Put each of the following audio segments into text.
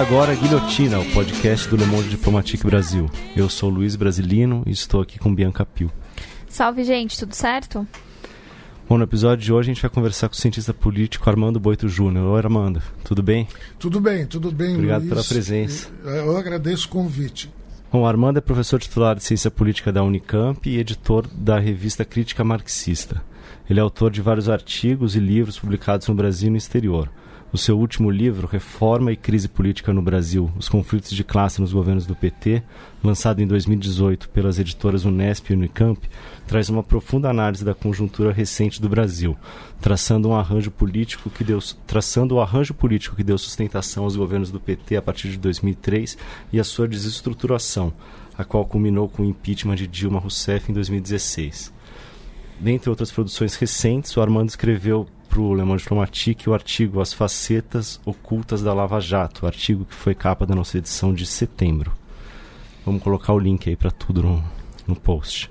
Começa agora a Guilhotina, o podcast do Le Monde Diplomatique Brasil. Eu sou Luiz Brasilino e estou aqui com Bianca Pio. Salve, gente, tudo certo? Bom, no episódio de hoje a gente vai conversar com o cientista político Armando Boito Júnior. Oi, Armando, tudo bem? Tudo bem, tudo bem, Obrigado Luiz. pela presença. Eu agradeço o convite. Bom, Armando é professor titular de Ciência Política da Unicamp e editor da revista Crítica Marxista. Ele é autor de vários artigos e livros publicados no Brasil e no exterior. O seu último livro, Reforma e Crise Política no Brasil: Os Conflitos de Classe nos Governos do PT, lançado em 2018 pelas editoras Unesp e Unicamp, traz uma profunda análise da conjuntura recente do Brasil, traçando um arranjo político que deu traçando o arranjo político que deu sustentação aos governos do PT a partir de 2003 e a sua desestruturação, a qual culminou com o impeachment de Dilma Rousseff em 2016. Dentre outras produções recentes, o Armando escreveu para o Le Monde Diplomatique o artigo As Facetas Ocultas da Lava Jato, artigo que foi capa da nossa edição de setembro. Vamos colocar o link aí para tudo no, no post.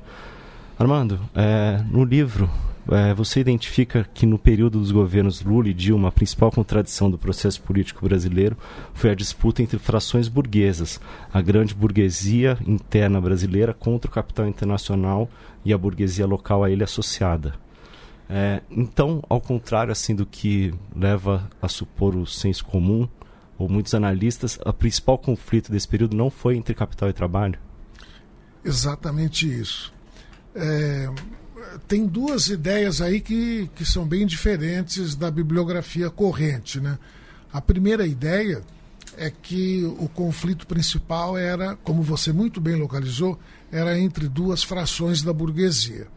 Armando, é, no livro é, você identifica que no período dos governos Lula e Dilma a principal contradição do processo político brasileiro foi a disputa entre frações burguesas, a grande burguesia interna brasileira contra o capital internacional e a burguesia local a ele associada. É, então, ao contrário assim do que leva a supor o senso comum, ou muitos analistas, o principal conflito desse período não foi entre capital e trabalho? Exatamente isso. É, tem duas ideias aí que, que são bem diferentes da bibliografia corrente. Né? A primeira ideia é que o conflito principal era, como você muito bem localizou, era entre duas frações da burguesia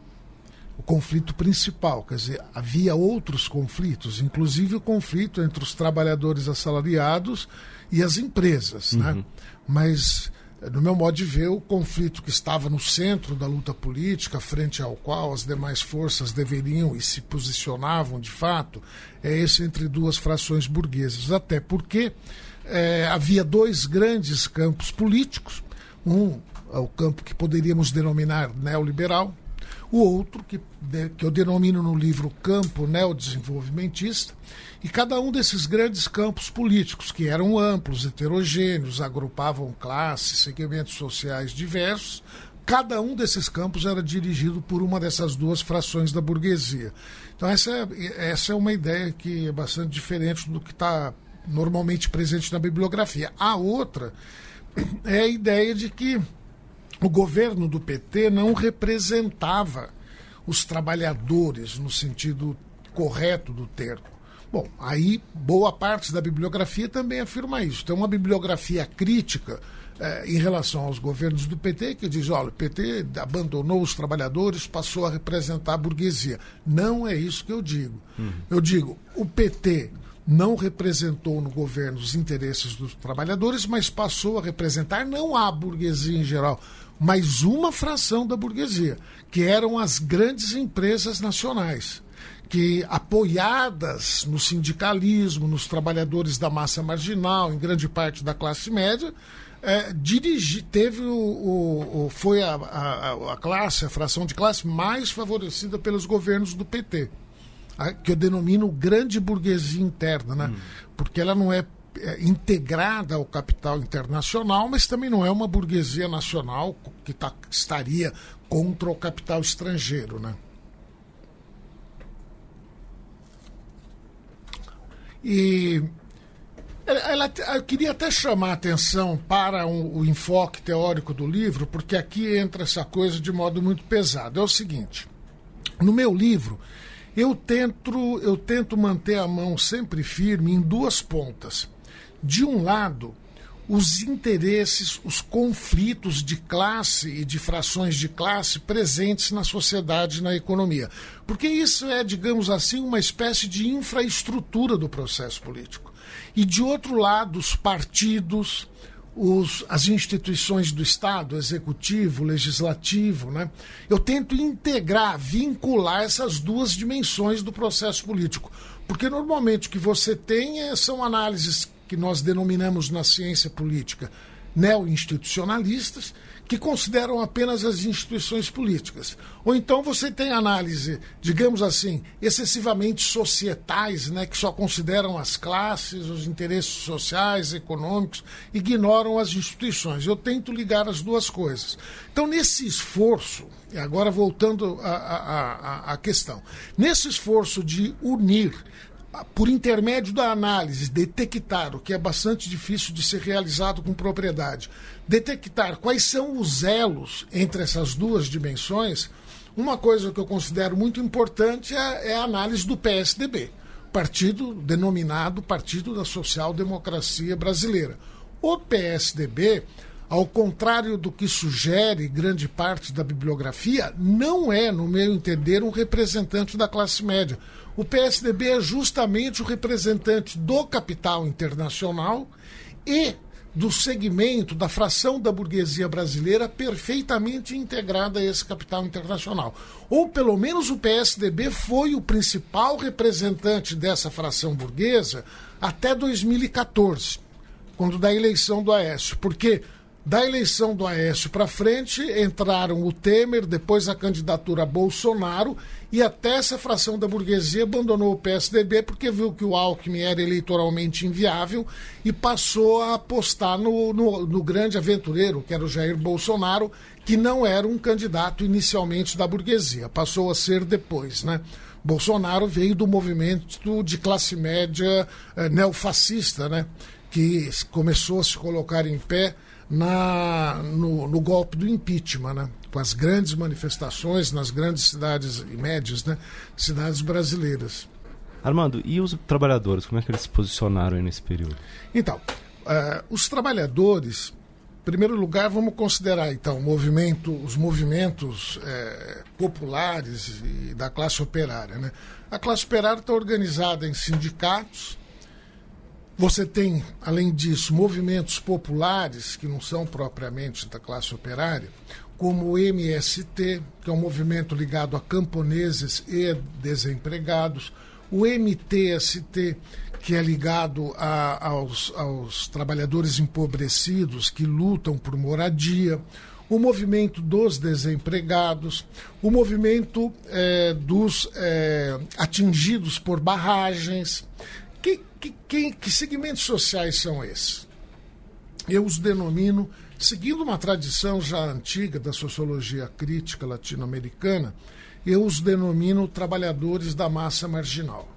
o conflito principal. Quer dizer, havia outros conflitos, inclusive o conflito entre os trabalhadores assalariados e as empresas. Né? Uhum. Né? Mas, no meu modo de ver, o conflito que estava no centro da luta política, frente ao qual as demais forças deveriam e se posicionavam de fato, é esse entre duas frações burguesas. Até porque é, havia dois grandes campos políticos. Um é o campo que poderíamos denominar neoliberal, o outro, que, que eu denomino no livro Campo Neodesenvolvimentista, e cada um desses grandes campos políticos, que eram amplos, heterogêneos, agrupavam classes, segmentos sociais diversos, cada um desses campos era dirigido por uma dessas duas frações da burguesia. Então, essa é, essa é uma ideia que é bastante diferente do que está normalmente presente na bibliografia. A outra é a ideia de que o governo do PT não representava os trabalhadores no sentido correto do termo. Bom, aí boa parte da bibliografia também afirma isso. Tem uma bibliografia crítica eh, em relação aos governos do PT que diz: olha, o PT abandonou os trabalhadores, passou a representar a burguesia. Não é isso que eu digo. Uhum. Eu digo: o PT não representou no governo os interesses dos trabalhadores, mas passou a representar não a burguesia em geral, mas uma fração da burguesia, que eram as grandes empresas nacionais, que apoiadas no sindicalismo, nos trabalhadores da massa marginal, em grande parte da classe média, é, dirigi, teve o, o, o foi a, a, a, classe, a fração de classe mais favorecida pelos governos do PT, a, que eu denomino grande burguesia interna, né? Hum. porque ela não é é, integrada ao capital internacional, mas também não é uma burguesia nacional que tá, estaria contra o capital estrangeiro. Né? E ela, eu queria até chamar a atenção para um, o enfoque teórico do livro, porque aqui entra essa coisa de modo muito pesado. É o seguinte: no meu livro, eu tento, eu tento manter a mão sempre firme em duas pontas de um lado, os interesses, os conflitos de classe e de frações de classe presentes na sociedade e na economia. Porque isso é, digamos assim, uma espécie de infraestrutura do processo político. E de outro lado, os partidos, os, as instituições do Estado, executivo, legislativo. Né? Eu tento integrar, vincular essas duas dimensões do processo político. Porque normalmente o que você tem é, são análises que nós denominamos na ciência política neo-institucionalistas que consideram apenas as instituições políticas. Ou então você tem análise, digamos assim, excessivamente societais, né, que só consideram as classes, os interesses sociais, econômicos, ignoram as instituições. Eu tento ligar as duas coisas. Então, nesse esforço, e agora voltando à questão, nesse esforço de unir por intermédio da análise, detectar o que é bastante difícil de ser realizado com propriedade, detectar quais são os elos entre essas duas dimensões, uma coisa que eu considero muito importante é, é a análise do PSDB, partido denominado Partido da Social Democracia Brasileira. O PSDB, ao contrário do que sugere grande parte da bibliografia, não é, no meu entender, um representante da classe média o PSDB é justamente o representante do capital internacional e do segmento, da fração da burguesia brasileira perfeitamente integrada a esse capital internacional. Ou pelo menos o PSDB foi o principal representante dessa fração burguesa até 2014, quando da eleição do Aécio. Porque da eleição do Aécio para frente, entraram o Temer, depois a candidatura Bolsonaro, e até essa fração da burguesia abandonou o PSDB porque viu que o Alckmin era eleitoralmente inviável e passou a apostar no, no, no grande aventureiro, que era o Jair Bolsonaro, que não era um candidato inicialmente da burguesia, passou a ser depois, né? Bolsonaro veio do movimento de classe média eh, neofascista, né? Que começou a se colocar em pé na, no, no, golpe do impeachment, né? com as grandes manifestações nas grandes cidades e médias, né? cidades brasileiras. Armando, e os trabalhadores, como é que eles se posicionaram nesse período? Então, uh, os trabalhadores, em primeiro lugar, vamos considerar então movimento, os movimentos eh, populares e da classe operária. Né? A classe operária está organizada em sindicatos, você tem, além disso, movimentos populares que não são propriamente da classe operária, como o MST, que é um movimento ligado a camponeses e desempregados, o MTST, que é ligado a, aos, aos trabalhadores empobrecidos que lutam por moradia, o movimento dos desempregados, o movimento é, dos é, atingidos por barragens. Que, que, que, que segmentos sociais são esses? Eu os denomino, seguindo uma tradição já antiga da sociologia crítica latino-americana, eu os denomino trabalhadores da massa marginal.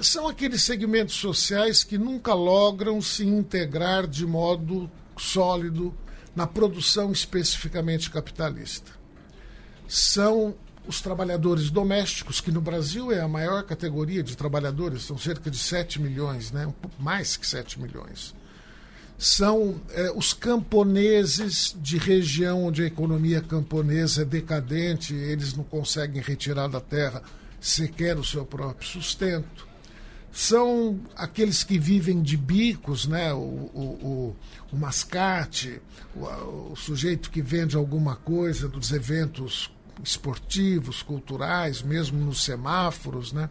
São aqueles segmentos sociais que nunca logram se integrar de modo sólido na produção especificamente capitalista. São os trabalhadores domésticos, que no Brasil é a maior categoria de trabalhadores, são cerca de 7 milhões, né? mais que 7 milhões. São é, os camponeses de região onde a economia camponesa é decadente, eles não conseguem retirar da terra sequer o seu próprio sustento. São aqueles que vivem de bicos, né? o, o, o, o mascate, o, o sujeito que vende alguma coisa dos eventos esportivos, culturais, mesmo nos semáforos, né?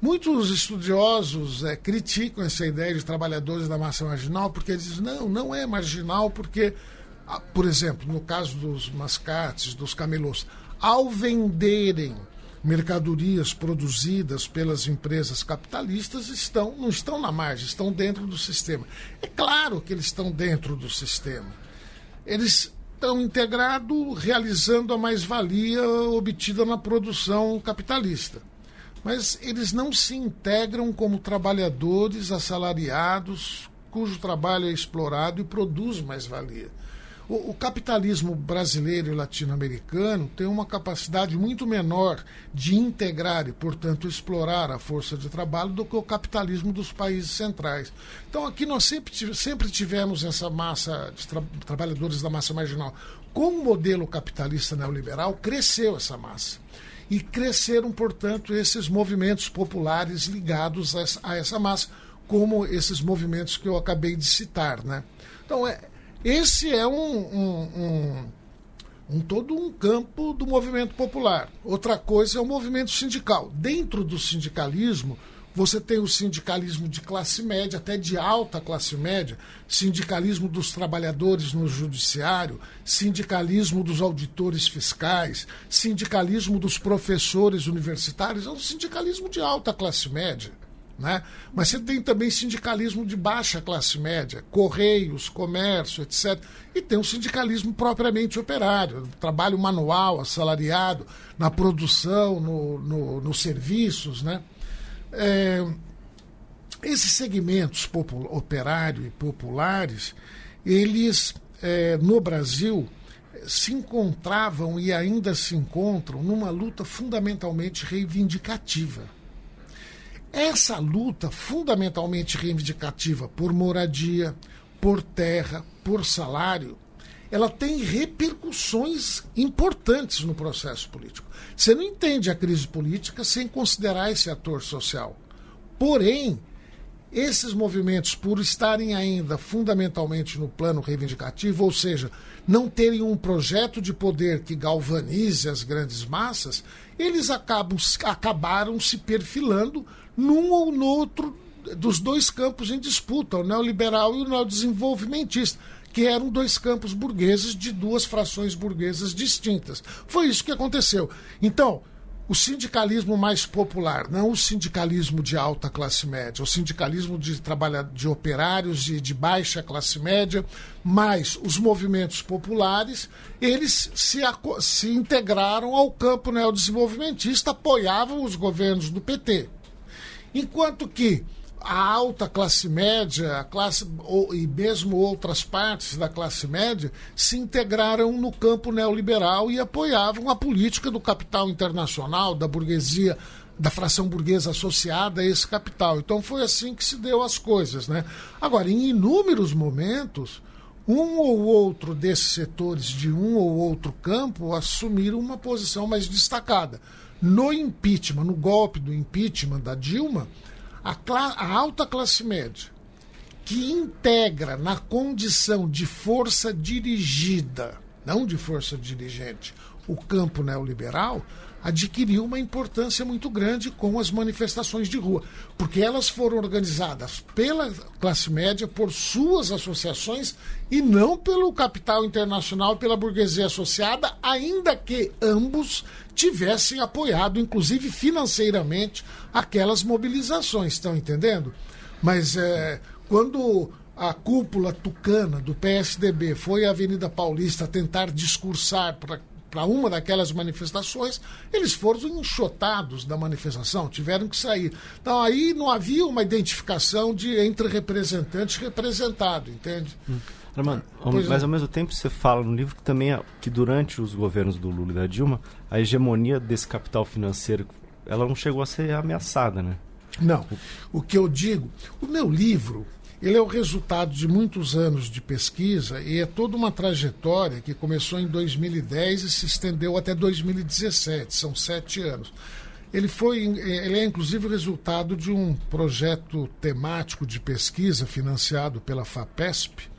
Muitos estudiosos é, criticam essa ideia de trabalhadores da massa marginal porque dizem não, não é marginal porque, ah, por exemplo, no caso dos mascates, dos camelôs, ao venderem mercadorias produzidas pelas empresas capitalistas estão não estão na margem, estão dentro do sistema. É claro que eles estão dentro do sistema. Eles estão integrados realizando a mais-valia obtida na produção capitalista. Mas eles não se integram como trabalhadores assalariados cujo trabalho é explorado e produz mais-valia. O, o, capitalismo brasileiro e latino-americano tem uma capacidade muito menor de integrar e, portanto, explorar a força de trabalho do que o capitalismo dos países centrais. Então, aqui nós sempre, sempre tivemos essa massa de tra trabalhadores da massa marginal. Com o modelo capitalista neoliberal, cresceu essa massa. E cresceram, portanto, esses movimentos populares ligados a essa, massa como esses movimentos que eu acabei de citar. Né? Então, é, esse é um, um, um, um, todo um campo do movimento popular. Outra coisa é o movimento sindical. Dentro do sindicalismo, você tem o sindicalismo de classe média, até de alta classe média, sindicalismo dos trabalhadores no judiciário, sindicalismo dos auditores fiscais, sindicalismo dos professores universitários, é um sindicalismo de alta classe média. Né? Mas você tem também sindicalismo de baixa classe média, correios, comércio, etc. E tem o sindicalismo propriamente operário, trabalho manual, assalariado, na produção, no, no, nos serviços. Né? É, esses segmentos operário e populares, eles é, no Brasil se encontravam e ainda se encontram numa luta fundamentalmente reivindicativa. Essa luta fundamentalmente reivindicativa por moradia, por terra, por salário, ela tem repercussões importantes no processo político. Você não entende a crise política sem considerar esse ator social. Porém, esses movimentos, por estarem ainda fundamentalmente no plano reivindicativo, ou seja, não terem um projeto de poder que galvanize as grandes massas, eles acabam, acabaram se perfilando num ou no outro dos dois campos em disputa, o neoliberal e o neodesenvolvimentista que eram dois campos burgueses de duas frações burguesas distintas. Foi isso que aconteceu. Então, o sindicalismo mais popular, não o sindicalismo de alta classe média, o sindicalismo de de operários de, de baixa classe média, mais os movimentos populares, eles se, se integraram ao campo neodesenvolvimentista, apoiavam os governos do PT. Enquanto que a alta classe média, a classe ou, e mesmo outras partes da classe média se integraram no campo neoliberal e apoiavam a política do capital internacional, da burguesia, da fração burguesa associada a esse capital. Então foi assim que se deu as coisas, né? Agora, em inúmeros momentos, um ou outro desses setores de um ou outro campo assumiram uma posição mais destacada. No impeachment, no golpe do impeachment da Dilma, a, a alta classe média, que integra na condição de força dirigida, não de força dirigente, o campo neoliberal, adquiriu uma importância muito grande com as manifestações de rua, porque elas foram organizadas pela classe média, por suas associações e não pelo capital internacional, pela burguesia associada, ainda que ambos tivessem apoiado, inclusive financeiramente, aquelas mobilizações. Estão entendendo? Mas é, quando a cúpula tucana do PSDB foi à Avenida Paulista tentar discursar para para uma daquelas manifestações, eles foram enxotados da manifestação, tiveram que sair. Então aí não havia uma identificação de entre representante e representado, entende? Hum. Armando, mas ao mesmo tempo você fala no livro que também é, que durante os governos do Lula e da Dilma, a hegemonia desse capital financeiro, ela não chegou a ser ameaçada, né? Não. O que eu digo, o meu livro, ele é o resultado de muitos anos de pesquisa e é toda uma trajetória que começou em 2010 e se estendeu até 2017, são sete anos. Ele foi, ele é inclusive o resultado de um projeto temático de pesquisa financiado pela FAPESP,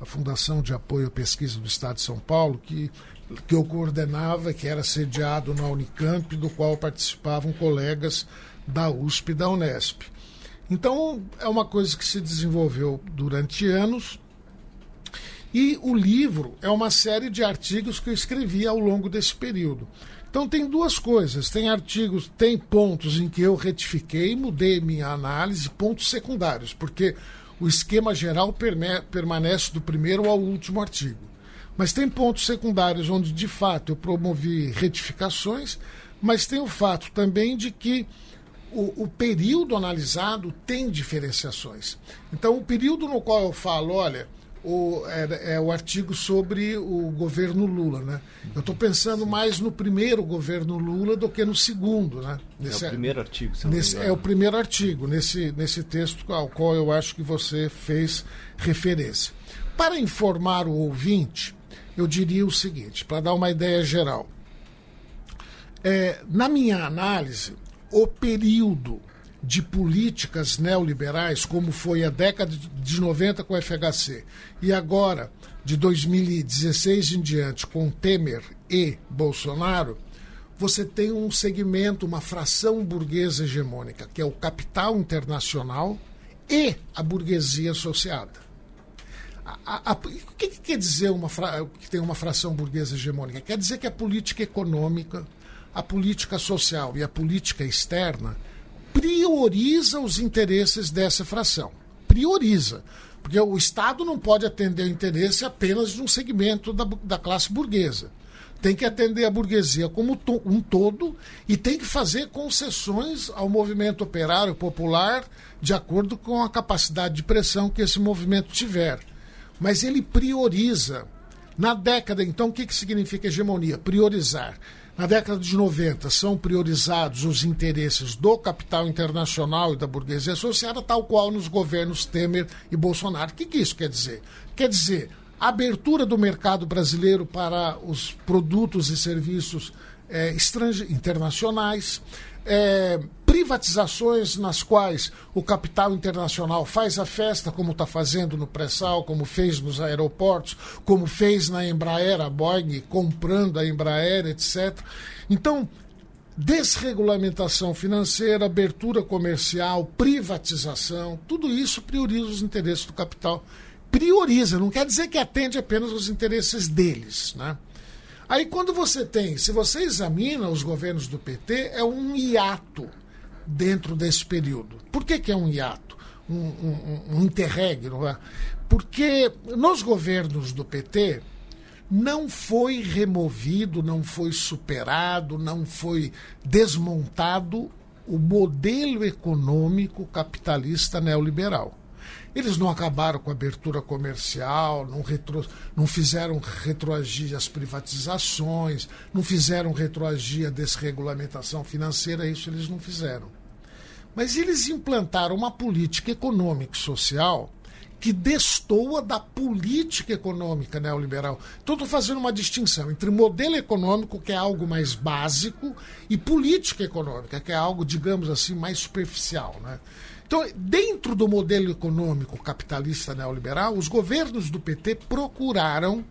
a Fundação de Apoio à Pesquisa do Estado de São Paulo, que, que eu coordenava, que era sediado na Unicamp, do qual participavam colegas da USP e da Unesp. Então, é uma coisa que se desenvolveu durante anos. E o livro é uma série de artigos que eu escrevi ao longo desse período. Então tem duas coisas, tem artigos, tem pontos em que eu retifiquei, mudei minha análise, pontos secundários, porque o esquema geral permanece do primeiro ao último artigo. Mas tem pontos secundários onde, de fato, eu promovi retificações, mas tem o fato também de que o, o, período analisado tem diferenciações. Então, o período no qual eu falo, olha, o, é, é, o artigo sobre o governo Lula, né? Eu estou pensando mais no primeiro governo Lula do que no segundo, né? Nesse, é o primeiro artigo. Nesse, é o primeiro artigo nesse nesse texto ao qual eu acho que você fez referência. Para informar o ouvinte, eu diria o seguinte, para dar uma ideia geral. É, na minha análise, o período de políticas neoliberais, como foi a década de 90 com o FHC, e agora, de 2016 em diante, com Temer e Bolsonaro, você tem um segmento, uma fração burguesa hegemônica, que é o capital internacional e a burguesia associada. A, a, a, o que, que, quer dizer uma que tem uma fração burguesa hegemônica? Quer dizer que a política econômica, a política social e a política externa prioriza os interesses dessa fração. Prioriza. Porque o Estado não pode atender o interesse apenas de um segmento da, da classe burguesa tem que atender a burguesia como um todo e tem que fazer concessões ao movimento operário popular de acordo com a capacidade de pressão que esse movimento tiver. Mas ele prioriza. Na década, então, o que, que significa hegemonia? Priorizar. Na década de 90, são priorizados os interesses do capital internacional e da burguesia associada, tal qual nos governos Temer e Bolsonaro. O que, que isso quer dizer? Quer dizer, abertura do mercado brasileiro para os produtos e serviços é, internacionais, é, privatizações nas quais o capital internacional faz a festa, como está fazendo no pré-sal, como fez nos aeroportos, como fez na Embraer, a Boeing comprando a Embraer, etc. Então, desregulamentação financeira, abertura comercial, privatização, tudo isso prioriza os interesses do capital prioriza, não quer dizer que atende apenas os interesses deles. Né? Aí quando você tem, se você examina os governos do PT, é um hiato dentro desse período. Por que, que é um hiato? Um, um, um interregno? É? Porque nos governos do PT não foi removido, não foi superado, não foi desmontado o modelo econômico capitalista neoliberal. Eles não acabaram com a abertura comercial, não, retro, não fizeram retroagir as privatizações, não fizeram retroagir a desregulamentação financeira, isso eles não fizeram. Mas eles implantaram uma política econômica e social que destoa da política econômica neoliberal. Então, estou fazendo uma distinção entre modelo econômico, que é algo mais básico, e política econômica, que é algo, digamos assim, mais superficial. Né? Então, dentro do modelo econômico capitalista neoliberal, os governos do PT procuraram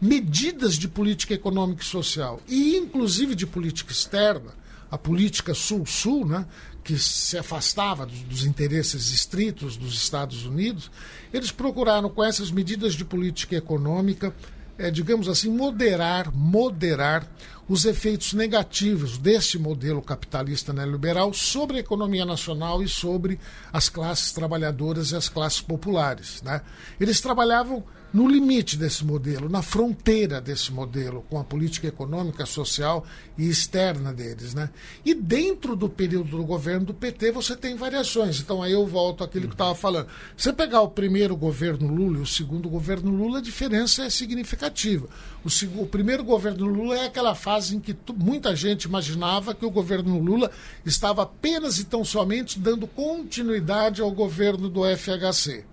medidas de política econômica e social, e inclusive de política externa, a política sul-sul, né, que se afastava dos, dos, interesses estritos dos Estados Unidos, eles procuraram, com essas medidas de política econômica, é, digamos assim, moderar, moderar os efeitos negativos desse modelo capitalista neoliberal sobre a economia nacional e sobre as classes trabalhadoras e as classes populares. Né? Eles trabalhavam no limite desse modelo, na fronteira desse modelo, com a política econômica, social e externa deles. Né? E dentro do período do governo do PT você tem variações. Então aí eu volto àquilo que estava falando. Você pegar o primeiro governo Lula e o segundo governo Lula, a diferença é significativa. O, o primeiro governo Lula é aquela fase em que muita gente imaginava que o governo Lula estava apenas e tão somente dando continuidade ao governo do FHC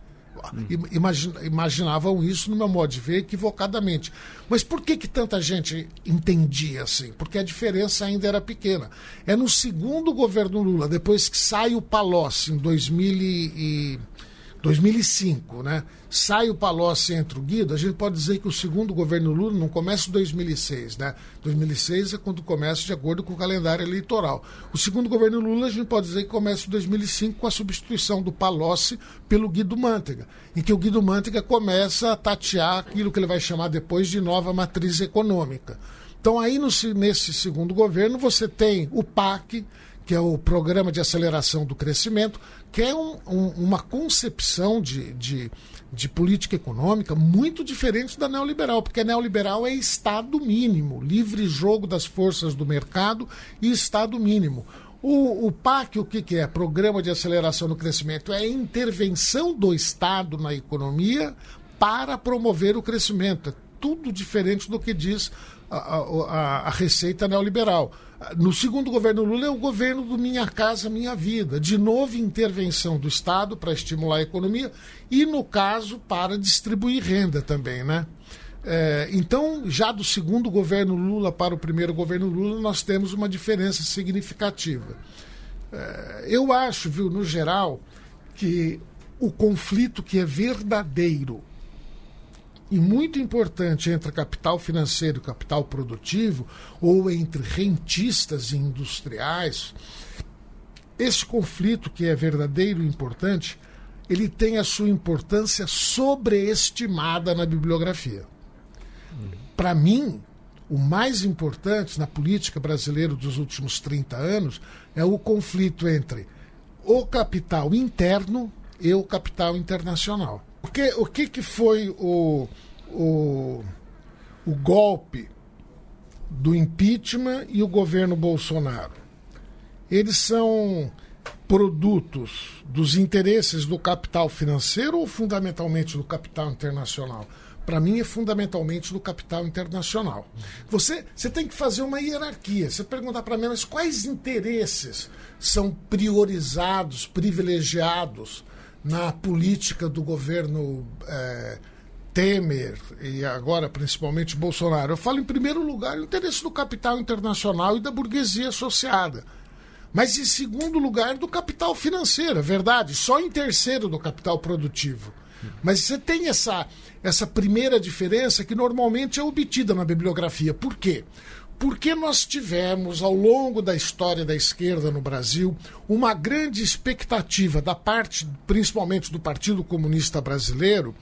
imaginavam isso, no meu modo de ver, equivocadamente. Mas por que, que tanta gente entendia assim? Porque a diferença ainda era pequena. É no segundo governo Lula, depois que sai o Palocci em 2000 e 2005, né? Sai o Palocci entre o Guido, a gente pode dizer que o segundo governo Lula não começa em 2006, né? 2006 é quando começa de acordo com o calendário eleitoral. O segundo governo Lula a gente pode dizer que começa em 2005 com a substituição do Palocci pelo Guido Mantega, em que o Guido Mantega começa a tatear aquilo que ele vai chamar depois de nova matriz econômica. Então aí no, nesse segundo governo você tem o PAC, que é o Programa de Aceleração do Crescimento, que é um, um, uma concepção de, de, de, política econômica muito diferente da neoliberal, porque a neoliberal é Estado mínimo, livre jogo das forças do mercado e Estado mínimo. O, o PAC, o que, que é? Programa de Aceleração do Crescimento, é a intervenção do Estado na economia para promover o crescimento. É tudo diferente do que diz a, a, a receita neoliberal. No segundo governo Lula é o governo do Minha Casa Minha Vida. De novo, intervenção do Estado para estimular a economia e, no caso, para distribuir renda também, né? É, então, já do segundo governo Lula para o primeiro governo Lula, nós temos uma diferença significativa. É, eu acho, viu, no geral, que o conflito que é verdadeiro e muito importante entre capital financeiro e capital produtivo, ou entre rentistas e industriais, esse conflito que é verdadeiro e importante, ele tem a sua importância sobreestimada na bibliografia. Para mim, o mais importante na política brasileira dos últimos 30 anos é o conflito entre o capital interno e o capital internacional. O que, que foi o, o, o golpe do impeachment e o governo Bolsonaro? Eles são produtos dos interesses do capital financeiro ou fundamentalmente do capital internacional? para mim, é fundamentalmente do capital internacional. Você, você tem que fazer uma hierarquia. Você perguntar para mim, mas quais interesses são priorizados, privilegiados na política do governo é, Temer e agora principalmente Bolsonaro? Eu falo, em primeiro lugar, o interesse do capital internacional e da burguesia associada. Mas, em segundo lugar, do capital financeiro, é verdade. Só em terceiro do capital produtivo. Mas você tem essa, essa primeira diferença que normalmente é obtida na bibliografia. Por quê? Porque nós tivemos, ao longo da história da esquerda no Brasil, uma grande expectativa da parte, principalmente do Partido Comunista Brasileiro,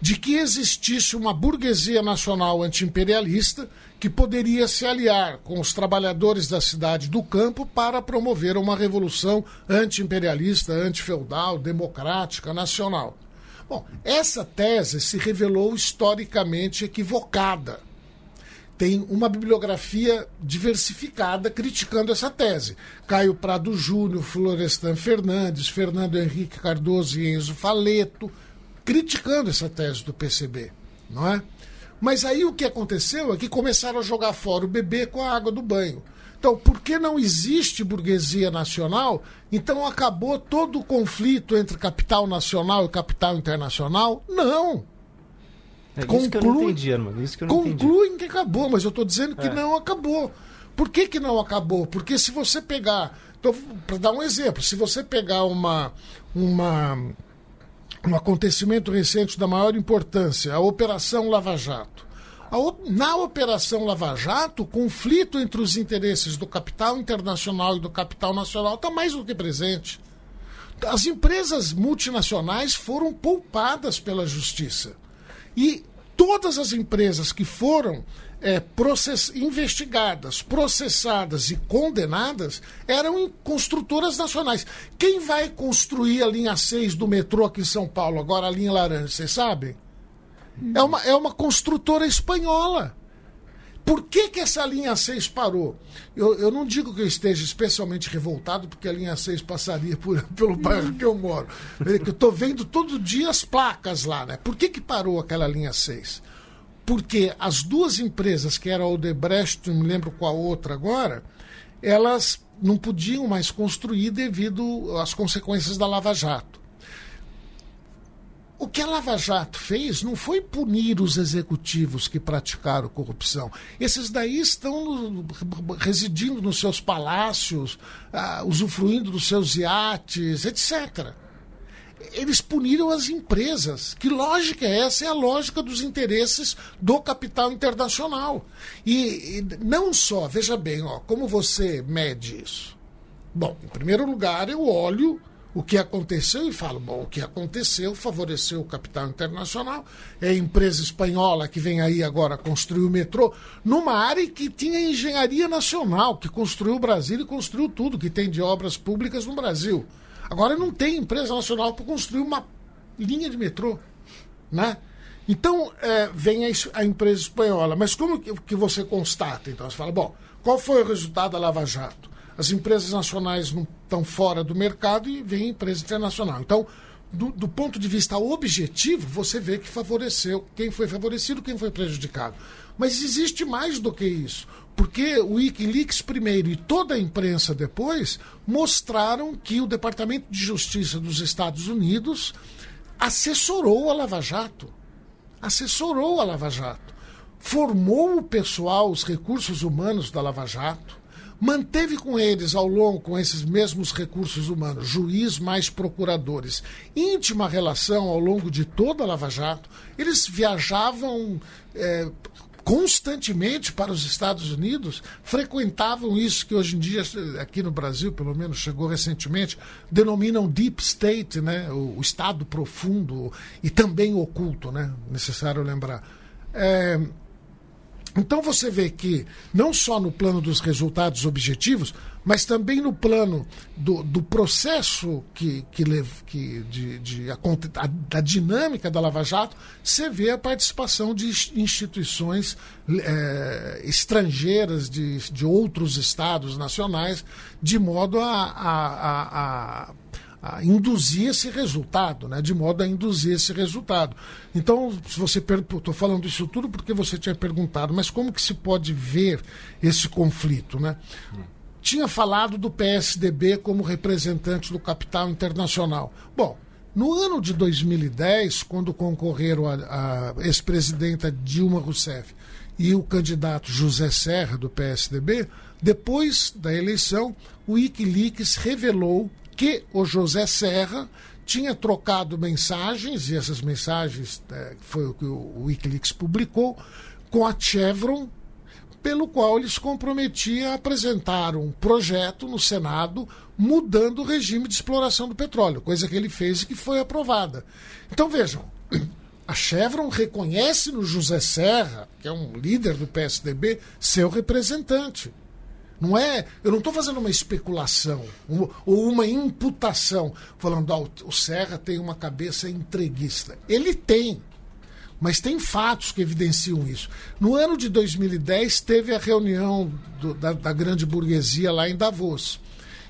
de que existisse uma burguesia nacional antiimperialista que poderia se aliar com os trabalhadores da cidade do campo para promover uma revolução antiimperialista, antifeudal, democrática, nacional. Bom, essa tese se revelou historicamente equivocada. Tem uma bibliografia diversificada criticando essa tese. Caio Prado Júnior, Florestan Fernandes, Fernando Henrique Cardoso e Enzo Faleto, criticando essa tese do PCB, não é? Mas aí o que aconteceu é que começaram a jogar fora o bebê com a água do banho. Então, porque não existe burguesia nacional, então acabou todo o conflito entre capital nacional e capital internacional? Não. É Conclui, isso que eu não entendi. Isso que eu não concluem entendi. que acabou, mas eu estou dizendo que é. não acabou. Por que, que não acabou? Porque se você pegar. Então, para dar um exemplo, se você pegar uma, uma, um acontecimento recente da maior importância, a Operação Lava Jato na Operação Lava Jato, o conflito entre os interesses do capital internacional e do capital nacional está mais do que presente. As empresas multinacionais foram poupadas pela justiça. E todas as empresas que foram é, process... investigadas, processadas e condenadas eram construtoras nacionais. Quem vai construir a linha 6 do metrô aqui em São Paulo, agora a linha laranja, vocês sabem? É uma, é uma construtora espanhola. Por que, que essa linha 6 parou? Eu, eu não digo que eu esteja especialmente revoltado porque a linha 6 passaria por, pelo bairro que eu moro. É eu estou vendo todo dia as placas lá, né? Por que, que parou aquela linha 6? Porque as duas empresas, que era a Odebrecht, não me lembro qual outra agora, elas não podiam mais construir devido às consequências da Lava Jato. O que a Lava Jato fez não foi punir os executivos que praticaram corrupção. Esses daí estão residindo nos seus palácios, ah, usufruindo dos seus iates, etc. Eles puniram as empresas. Que lógica é essa? É a lógica dos interesses do capital internacional. E, e não só, veja bem, ó, como você mede isso? Bom, em primeiro lugar, eu olho o que aconteceu e falo, bom, o que aconteceu favoreceu o capital internacional. É a empresa espanhola que vem aí agora construir o metrô numa área que tinha engenharia nacional, que construiu o Brasil e construiu tudo que tem de obras públicas no Brasil. Agora não tem empresa nacional para construir uma linha de metrô, né? Então é, vem a, a, empresa espanhola, mas como que, que você constata? Então você fala, bom, qual foi o resultado da Lava Jato? As empresas nacionais não estão fora do mercado e vem empresa internacional. Então, do, do, ponto de vista objetivo, você vê que favoreceu quem foi favorecido, quem foi prejudicado. Mas existe mais do que isso. Porque o Wikileaks primeiro e toda a imprensa depois mostraram que o Departamento de Justiça dos Estados Unidos assessorou a Lava Jato. Assessorou a Lava Jato. Formou o pessoal, os recursos humanos da Lava Jato manteve com eles ao longo, com esses mesmos recursos humanos, juiz mais procuradores, íntima relação ao longo de toda a Lava Jato. Eles viajavam é, constantemente para os Estados Unidos, frequentavam isso que hoje em dia, aqui no Brasil, pelo menos chegou recentemente, denominam deep state, né? o, o estado profundo e também oculto, né? necessário lembrar. É, então você vê que, não só no plano dos resultados objetivos, mas também no plano do, do processo que, que, que de, de a, a, da dinâmica da Lava Jato, você vê a participação de instituições é, estrangeiras de, de outros estados nacionais, de modo a, a, a a induzir esse resultado, né? de modo a induzir esse resultado. Então, se você estou falando isso tudo porque você tinha perguntado, mas como que se pode ver esse conflito? Né? Tinha falado do PSDB como representante do capital internacional. Bom, no ano de 2010, quando concorreram a, a ex-presidenta Dilma Rousseff e o candidato José Serra, do PSDB, depois da eleição, o Wikileaks revelou que o José Serra tinha trocado mensagens, e essas mensagens é, foi o que o Wikileaks publicou, com a Chevron, pelo qual ele se comprometia a apresentar um projeto no Senado mudando o regime de exploração do petróleo, coisa que ele fez e que foi aprovada. Então vejam, a Chevron reconhece no José Serra, que é um líder do PSDB, seu representante. Não é, eu não estou fazendo uma especulação ou uma imputação, falando oh, o Serra tem uma cabeça entreguista. Ele tem, mas tem fatos que evidenciam isso. No ano de 2010 teve a reunião do, da, da grande burguesia lá em Davos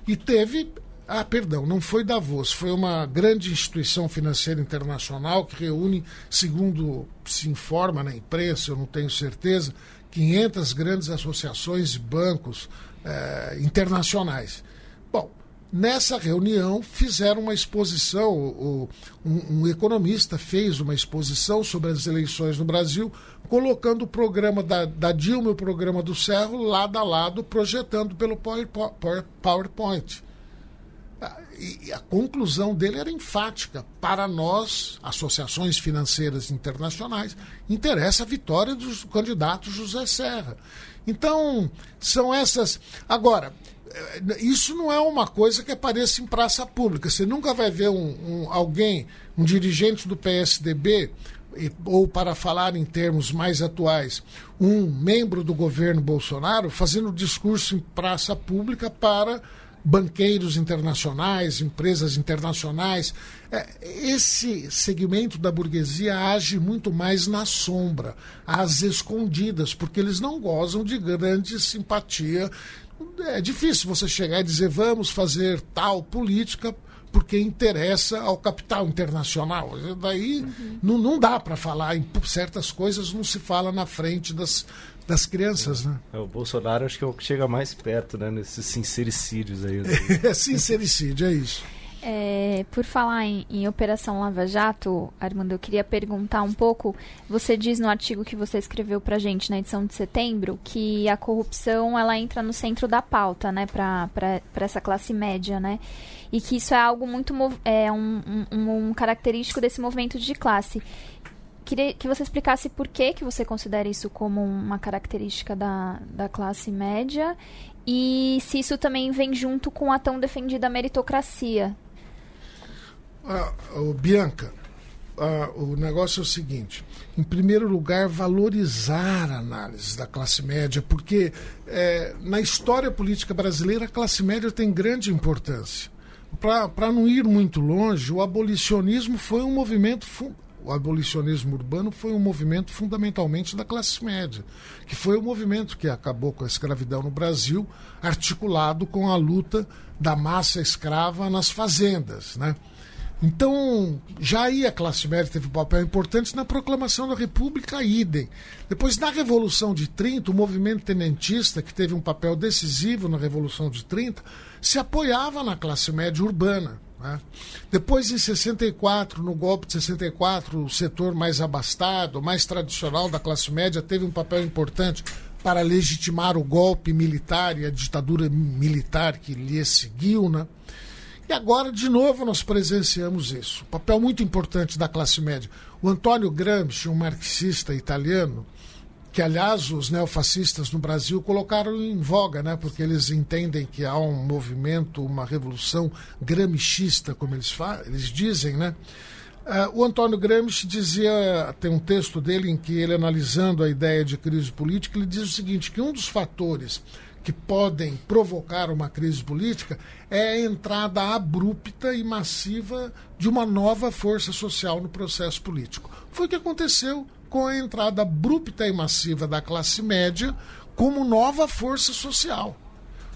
e teve ah, perdão, não foi Davos, foi uma grande instituição financeira internacional que reúne, segundo se informa na imprensa, eu não tenho certeza, 500 grandes associações e bancos eh, internacionais. Bom, nessa reunião fizeram uma exposição, o, um, um, economista fez uma exposição sobre as eleições no Brasil, colocando o programa da, da Dilma e o programa do Cerro lado a lado, projetando pelo PowerPoint. E a conclusão dele era enfática. Para nós, associações financeiras internacionais, interessa a vitória do candidato José Serra. Então, são essas. Agora, isso não é uma coisa que apareça em praça pública. Você nunca vai ver um, um alguém, um dirigente do PSDB, ou para falar em termos mais atuais, um membro do governo Bolsonaro fazendo discurso em praça pública para banqueiros internacionais, empresas internacionais. É, esse segmento da burguesia age muito mais na sombra, às escondidas, porque eles não gozam de grande simpatia. É difícil você chegar e dizer vamos fazer tal política porque interessa ao capital internacional. Daí uhum. não, não dá para falar em certas coisas, não se fala na frente das, das crianças, é. né? É, o Bolsonaro acho que é o que chega mais perto, né? Nesses sincericídios aí. é sincericídio, é isso. É, por falar em, em, Operação Lava Jato, Armando, eu queria perguntar um pouco. Você diz no artigo que você escreveu para gente na edição de setembro que a corrupção ela entra no centro da pauta, né, para essa classe média, né? E que isso é algo muito é um, um, um característico desse movimento de classe queria que você explicasse por que, que você considera isso como uma característica da, da classe média e se isso também vem junto com a tão defendida meritocracia. Ah, oh, Bianca, ah, o negócio é o seguinte: em primeiro lugar, valorizar a análise da classe média, porque é, na história política brasileira a classe média tem grande importância. Para não ir muito longe, o abolicionismo foi um movimento o abolicionismo urbano foi um movimento fundamentalmente da classe média, que foi o movimento que acabou com a escravidão no Brasil, articulado com a luta da massa escrava nas fazendas, né? Então, já aí a classe média teve um papel importante na proclamação da República, idem. Depois, na Revolução de 30, o movimento tenentista, que teve um papel decisivo na Revolução de 30, se apoiava na classe média urbana. Né? Depois, em 64, no golpe de 64, o setor mais abastado, mais tradicional da classe média teve um papel importante para legitimar o golpe militar e a ditadura militar que lhe seguiu, né? E agora, de novo, nós presenciamos isso. Um papel muito importante da classe média. O Antônio Gramsci, um marxista italiano, que aliás os neofascistas no Brasil colocaram em voga, né? Porque eles entendem que há um movimento, uma revolução gramscista, como eles, eles dizem, né? Uh, o Antônio Gramsci dizia, tem um texto dele em que ele analisando a ideia de crise política, ele diz o seguinte, que um dos fatores que podem provocar uma crise política é a entrada abrupta e massiva de uma nova força social no processo político. Foi o que aconteceu com a entrada abrupta e massiva da classe média como nova força social.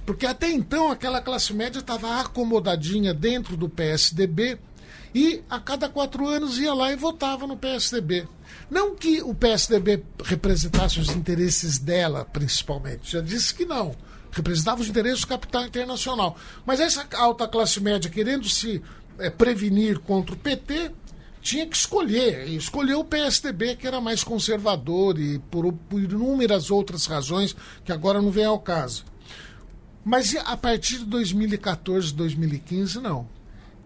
Porque até então aquela classe média estava acomodadinha dentro do PSDB e a cada quatro anos ia lá e votava no PSDB. Não que o PSDB representasse os interesses dela, principalmente, já disse que não. Representava os interesses do capital internacional. Mas essa alta classe média, querendo se é, prevenir contra o PT, tinha que escolher. Escolheu o PSDB, que era mais conservador, e por, por inúmeras outras razões que agora não vem ao caso. Mas a partir de 2014, 2015, não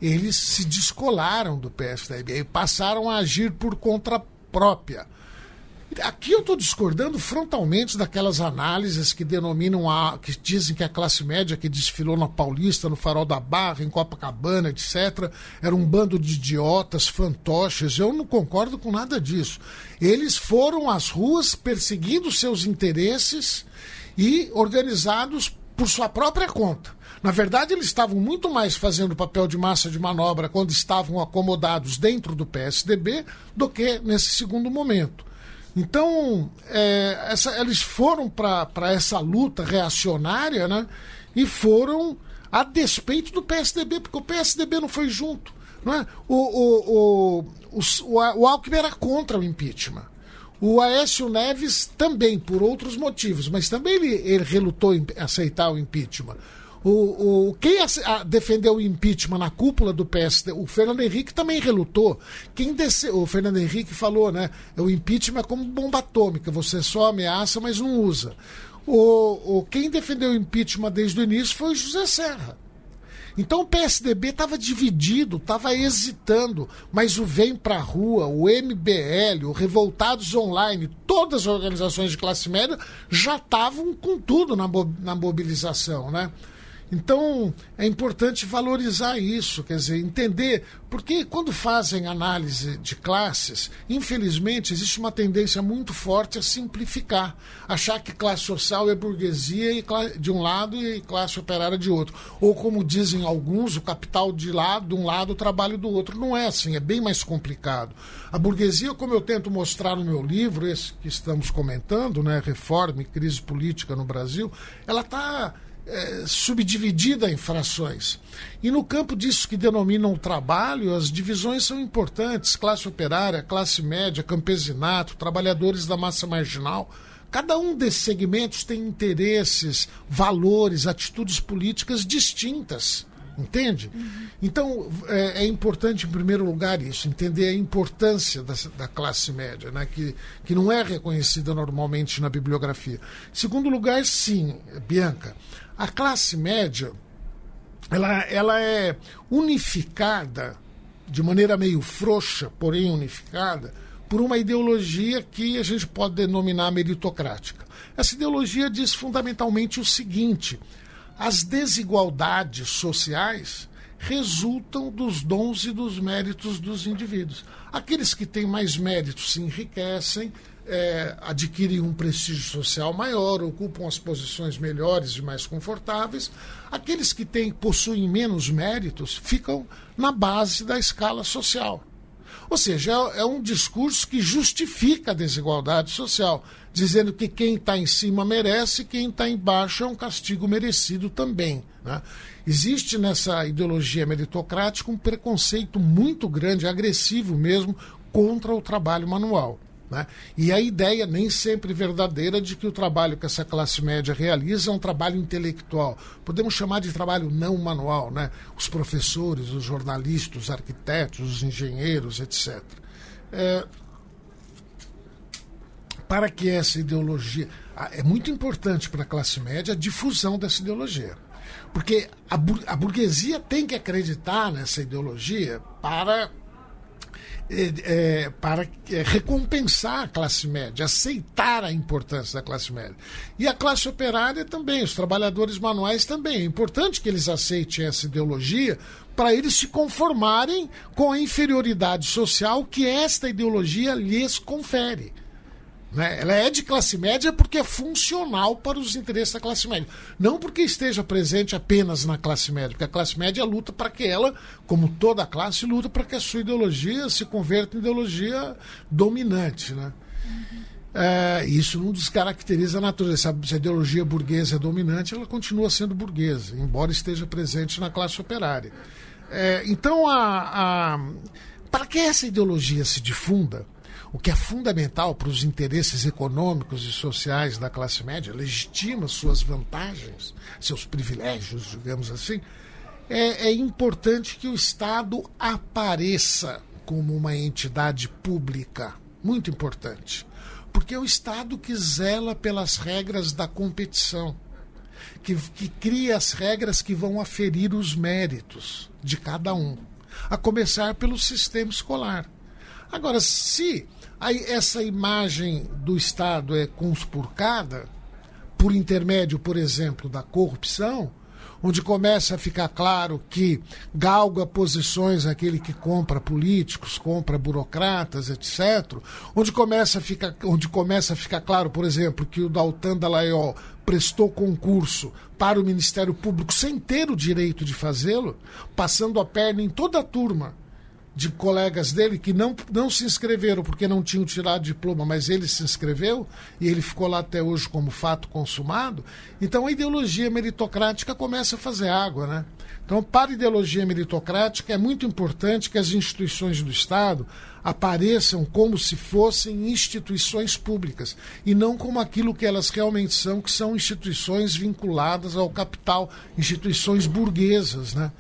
eles se descolaram do PSDB e passaram a agir por conta própria. Aqui eu estou discordando frontalmente daquelas análises que denominam a. que dizem que a classe média que desfilou na Paulista, no Farol da Barra, em Copacabana, etc., era um bando de idiotas, fantoches. Eu não concordo com nada disso. Eles foram às ruas perseguindo seus interesses e organizados por sua própria conta. Na verdade, eles estavam muito mais fazendo papel de massa de manobra quando estavam acomodados dentro do PSDB do que nesse segundo momento. Então, é, essa, eles foram para essa luta reacionária né, e foram a despeito do PSDB, porque o PSDB não foi junto. Não é? o, o, o, o, o Alckmin era contra o impeachment. O Aécio Neves também, por outros motivos, mas também ele, ele relutou em aceitar o impeachment. O, o, quem a, a, defendeu o impeachment na cúpula do PSD, o Fernando Henrique também relutou. Quem desse, o Fernando Henrique falou, né? O impeachment é como bomba atômica, você só ameaça, mas não usa. O, o, quem defendeu o impeachment desde o início foi o José Serra. Então o PSDB estava dividido, estava hesitando, mas o Vem Pra Rua, o MBL, o Revoltados Online, todas as organizações de classe média já estavam com tudo na, na mobilização, né? Então, é importante valorizar isso, quer dizer, entender, porque quando fazem análise de classes, infelizmente existe uma tendência muito forte a simplificar, achar que classe social é burguesia de um lado e classe operária de outro. Ou como dizem alguns, o capital de lado, de um lado, o trabalho do outro. Não é assim, é bem mais complicado. A burguesia, como eu tento mostrar no meu livro, esse que estamos comentando, né, Reforma e Crise Política no Brasil, ela está é, subdividida em frações. E no campo disso que denominam trabalho, as divisões são importantes: classe operária, classe média, campesinato, trabalhadores da massa marginal. Cada um desses segmentos tem interesses, valores, atitudes políticas distintas. Entende? Uhum. Então, é, é, importante, em primeiro lugar, isso, entender a importância da, da, classe média, né, que, que não é reconhecida normalmente na bibliografia. Em segundo lugar, sim, Bianca, a classe média ela, ela é unificada de maneira meio frouxa, porém unificada, por uma ideologia que a gente pode denominar meritocrática. Essa ideologia diz fundamentalmente o seguinte: as desigualdades sociais resultam dos dons e dos méritos dos indivíduos. Aqueles que têm mais méritos se enriquecem, é, adquirem um prestígio social maior, ocupam as posições melhores e mais confortáveis. Aqueles que têm, possuem menos méritos ficam na base da escala social. Ou seja, é, é um discurso que justifica a desigualdade social, dizendo que quem está em cima merece, quem está embaixo é um castigo merecido também. Né? Existe nessa ideologia meritocrática um preconceito muito grande, agressivo mesmo, contra o trabalho manual. Né? E a ideia, nem sempre verdadeira, de que o trabalho que essa classe média realiza é um trabalho intelectual. Podemos chamar de trabalho não manual. Né? Os professores, os jornalistas, os arquitetos, os engenheiros, etc. É, para que essa ideologia. é muito importante para a classe média a difusão dessa ideologia. Porque a, bur a burguesia tem que acreditar nessa ideologia para é, é, para é, recompensar a classe média, aceitar a importância da classe média. E a classe operária também, os trabalhadores manuais também. É importante que eles aceitem essa ideologia para eles se conformarem com a inferioridade social que esta ideologia lhes confere. Né? Ela é de classe média porque é funcional para os interesses da classe média. Não porque esteja presente apenas na classe média, porque a classe média luta para que ela, como toda a classe, luta para que a sua ideologia se converta em ideologia dominante. Né? Uhum. É, isso não descaracteriza a natureza. Se a, ideologia burguesa é dominante, ela continua sendo burguesa, embora esteja presente na classe operária. É, então, a, a, para que essa ideologia se difunda, o que é fundamental para os interesses econômicos e sociais da classe média, legitima suas vantagens, seus privilégios, digamos assim, é, é importante que o Estado apareça como uma entidade pública. Muito importante. Porque é o Estado que zela pelas regras da competição, que, que cria as regras que vão aferir os méritos de cada um, a começar pelo sistema escolar. Agora, se Aí essa imagem do Estado é conspurcada por intermédio, por exemplo, da corrupção, onde começa a ficar claro que galga posições aquele que compra políticos, compra burocratas, etc. Onde começa a ficar, onde começa a ficar claro, por exemplo, que o Daltan Dallagnol prestou concurso para o Ministério Público sem ter o direito de fazê-lo, passando a perna em toda a turma de colegas dele que não, não se inscreveram porque não tinham tirado diploma, mas ele se inscreveu e ele ficou lá até hoje como fato consumado. Então a ideologia meritocrática começa a fazer água, né? Então, para a ideologia meritocrática, é muito importante que as instituições do Estado apareçam como se fossem instituições públicas e não como aquilo que elas realmente são, que são instituições vinculadas ao capital, instituições burguesas, né?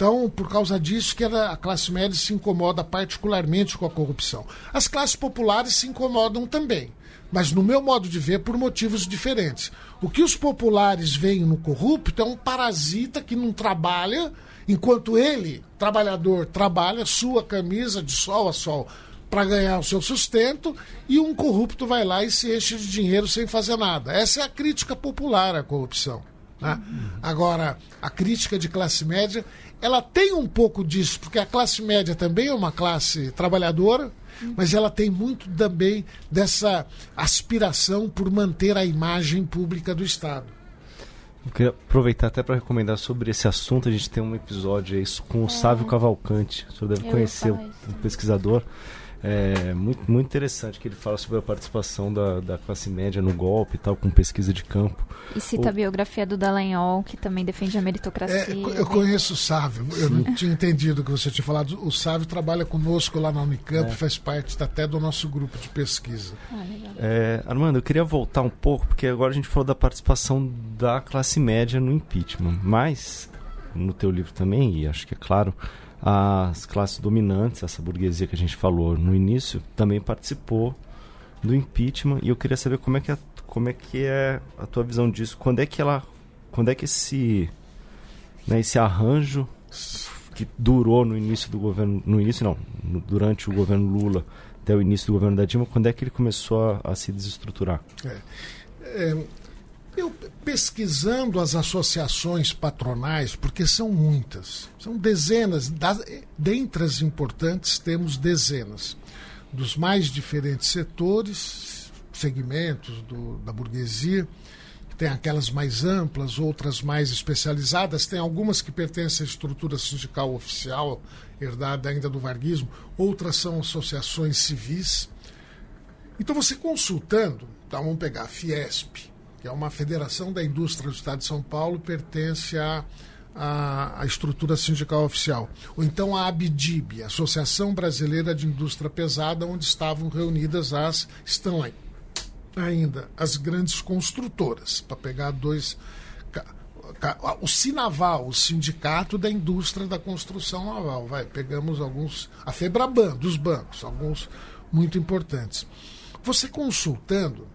Então, por causa disso que a classe média se incomoda particularmente com a corrupção. As classes populares se incomodam também, mas no meu modo de ver, por motivos diferentes. O que os populares veem no corrupto é um parasita que não trabalha, enquanto ele, trabalhador, trabalha sua camisa de sol a sol para ganhar o seu sustento e um corrupto vai lá e se enche de dinheiro sem fazer nada. Essa é a crítica popular à corrupção. Né? Agora, a crítica de classe média ela tem um pouco disso, porque a classe média também é uma classe trabalhadora, mas ela tem muito também dessa aspiração por manter a imagem pública do Estado. Eu queria aproveitar até para recomendar sobre esse assunto. A gente tem um episódio isso com o é. Sávio Cavalcante. O senhor deve Eu conhecer, um pesquisador. É muito, muito interessante que ele fala sobre a participação da, da classe média no golpe e tal, com pesquisa de campo. E cita o... a biografia do Dallagnol, que também defende a meritocracia. É, eu conheço o Sávio, eu não tinha entendido o que você tinha falado. O Sávio trabalha conosco lá na Unicamp, é. faz parte até do nosso grupo de pesquisa. Ah, é, Armando, eu queria voltar um pouco, porque agora a gente falou da participação da classe média no impeachment, mas no teu livro também, e acho que é claro, as classes dominantes, essa burguesia que a gente falou no início, também participou do impeachment e eu queria saber como é que é, como é, que é a tua visão disso, quando é que ela, quando é que esse, né, esse arranjo que durou no início do governo, no início não, no, durante o governo Lula até o início do governo da Dilma, quando é que ele começou a, a se desestruturar? É. É, eu pesquisando as associações patronais, porque são muitas, são dezenas, das, dentre as importantes temos dezenas, dos mais diferentes setores, segmentos do, da burguesia, tem aquelas mais amplas, outras mais especializadas, tem algumas que pertencem à estrutura sindical oficial, herdada ainda do varguismo, outras são associações civis. Então você consultando, então vamos pegar a Fiesp, que é uma federação da indústria do Estado de São Paulo, pertence à, à, estrutura sindical oficial. Ou então a ABDIB, Associação Brasileira de Indústria Pesada, onde estavam reunidas as Stanley. Ainda as grandes construtoras, para pegar dois. O Sinaval, o Sindicato da Indústria da Construção Naval. Vai, pegamos alguns. A Febraban, dos bancos, alguns muito importantes. Você consultando,